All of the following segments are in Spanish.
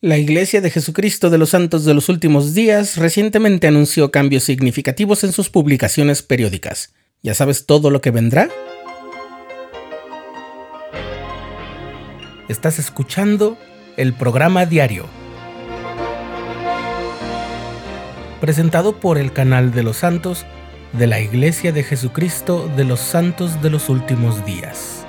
La Iglesia de Jesucristo de los Santos de los Últimos Días recientemente anunció cambios significativos en sus publicaciones periódicas. ¿Ya sabes todo lo que vendrá? Estás escuchando el programa diario, presentado por el canal de los santos de la Iglesia de Jesucristo de los Santos de los Últimos Días.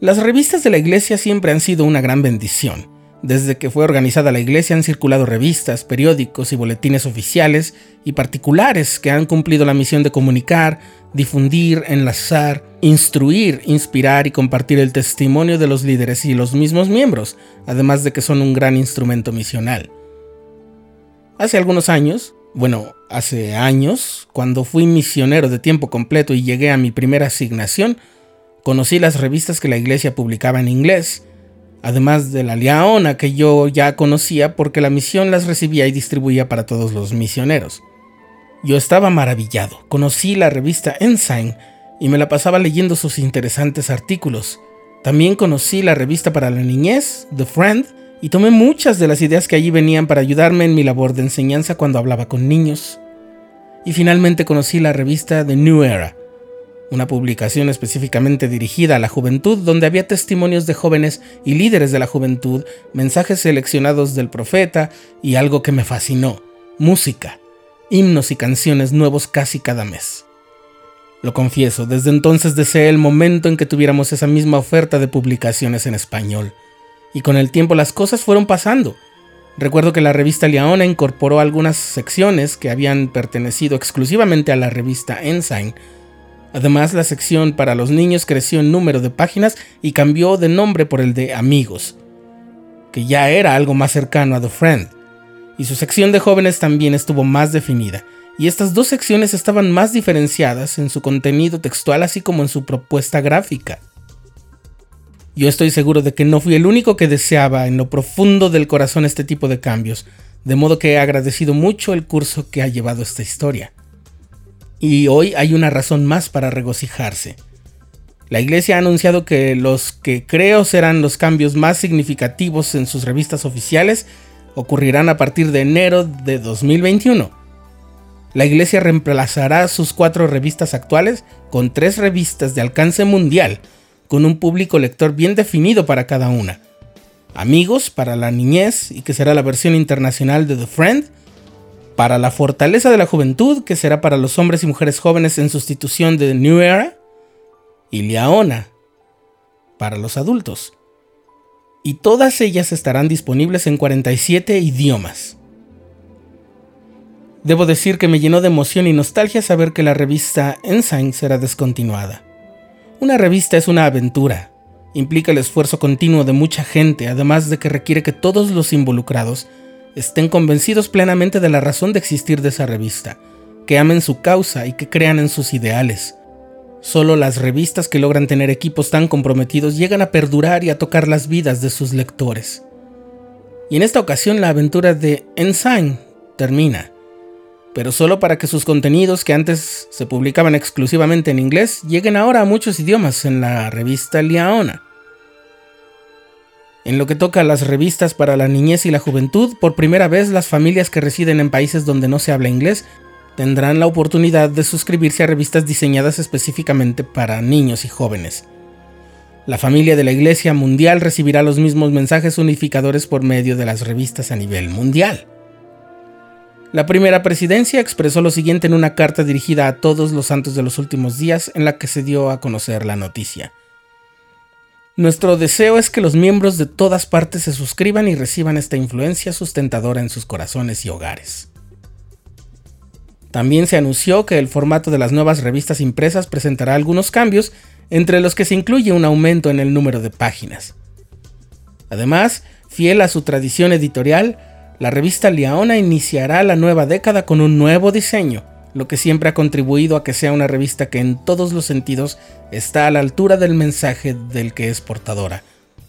Las revistas de la iglesia siempre han sido una gran bendición. Desde que fue organizada la iglesia han circulado revistas, periódicos y boletines oficiales y particulares que han cumplido la misión de comunicar, difundir, enlazar, instruir, inspirar y compartir el testimonio de los líderes y los mismos miembros, además de que son un gran instrumento misional. Hace algunos años, bueno, hace años, cuando fui misionero de tiempo completo y llegué a mi primera asignación, Conocí las revistas que la iglesia publicaba en inglés, además de la Liaona que yo ya conocía porque la misión las recibía y distribuía para todos los misioneros. Yo estaba maravillado. Conocí la revista Ensign y me la pasaba leyendo sus interesantes artículos. También conocí la revista para la niñez, The Friend, y tomé muchas de las ideas que allí venían para ayudarme en mi labor de enseñanza cuando hablaba con niños. Y finalmente conocí la revista The New Era, una publicación específicamente dirigida a la juventud donde había testimonios de jóvenes y líderes de la juventud, mensajes seleccionados del profeta y algo que me fascinó, música, himnos y canciones nuevos casi cada mes. Lo confieso, desde entonces deseé el momento en que tuviéramos esa misma oferta de publicaciones en español. Y con el tiempo las cosas fueron pasando. Recuerdo que la revista Liaona incorporó algunas secciones que habían pertenecido exclusivamente a la revista Ensign, Además, la sección para los niños creció en número de páginas y cambió de nombre por el de Amigos, que ya era algo más cercano a The Friend. Y su sección de jóvenes también estuvo más definida, y estas dos secciones estaban más diferenciadas en su contenido textual así como en su propuesta gráfica. Yo estoy seguro de que no fui el único que deseaba en lo profundo del corazón este tipo de cambios, de modo que he agradecido mucho el curso que ha llevado esta historia y hoy hay una razón más para regocijarse. La iglesia ha anunciado que los que creo serán los cambios más significativos en sus revistas oficiales ocurrirán a partir de enero de 2021. La iglesia reemplazará sus cuatro revistas actuales con tres revistas de alcance mundial, con un público lector bien definido para cada una. Amigos para la niñez y que será la versión internacional de The Friend, para la fortaleza de la juventud, que será para los hombres y mujeres jóvenes en sustitución de New Era, y Liaona, para los adultos. Y todas ellas estarán disponibles en 47 idiomas. Debo decir que me llenó de emoción y nostalgia saber que la revista Ensign será descontinuada. Una revista es una aventura, implica el esfuerzo continuo de mucha gente, además de que requiere que todos los involucrados estén convencidos plenamente de la razón de existir de esa revista, que amen su causa y que crean en sus ideales. Solo las revistas que logran tener equipos tan comprometidos llegan a perdurar y a tocar las vidas de sus lectores. Y en esta ocasión la aventura de Ensign termina, pero solo para que sus contenidos que antes se publicaban exclusivamente en inglés lleguen ahora a muchos idiomas en la revista Liaona. En lo que toca a las revistas para la niñez y la juventud, por primera vez las familias que residen en países donde no se habla inglés tendrán la oportunidad de suscribirse a revistas diseñadas específicamente para niños y jóvenes. La familia de la Iglesia Mundial recibirá los mismos mensajes unificadores por medio de las revistas a nivel mundial. La primera presidencia expresó lo siguiente en una carta dirigida a todos los santos de los últimos días en la que se dio a conocer la noticia. Nuestro deseo es que los miembros de todas partes se suscriban y reciban esta influencia sustentadora en sus corazones y hogares. También se anunció que el formato de las nuevas revistas impresas presentará algunos cambios, entre los que se incluye un aumento en el número de páginas. Además, fiel a su tradición editorial, la revista Liaona iniciará la nueva década con un nuevo diseño, lo que siempre ha contribuido a que sea una revista que en todos los sentidos está a la altura del mensaje del que es portadora,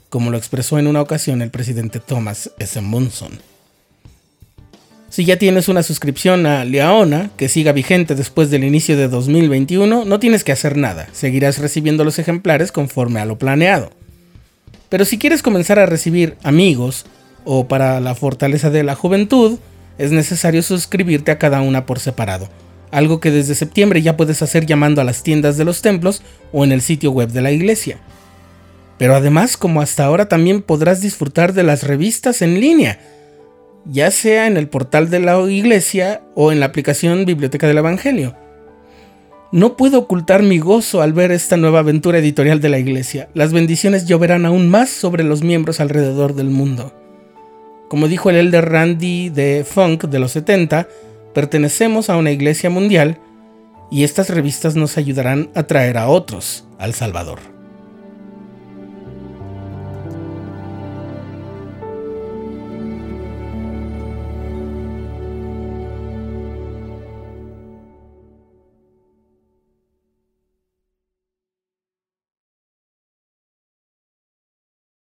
como lo expresó en una ocasión el presidente Thomas S. Munson. Si ya tienes una suscripción a Leona, que siga vigente después del inicio de 2021, no tienes que hacer nada, seguirás recibiendo los ejemplares conforme a lo planeado. Pero si quieres comenzar a recibir amigos o para la fortaleza de la juventud, es necesario suscribirte a cada una por separado, algo que desde septiembre ya puedes hacer llamando a las tiendas de los templos o en el sitio web de la iglesia. Pero además, como hasta ahora, también podrás disfrutar de las revistas en línea, ya sea en el portal de la iglesia o en la aplicación Biblioteca del Evangelio. No puedo ocultar mi gozo al ver esta nueva aventura editorial de la iglesia. Las bendiciones lloverán aún más sobre los miembros alrededor del mundo. Como dijo el elder Randy de Funk de los 70, pertenecemos a una iglesia mundial y estas revistas nos ayudarán a traer a otros al Salvador.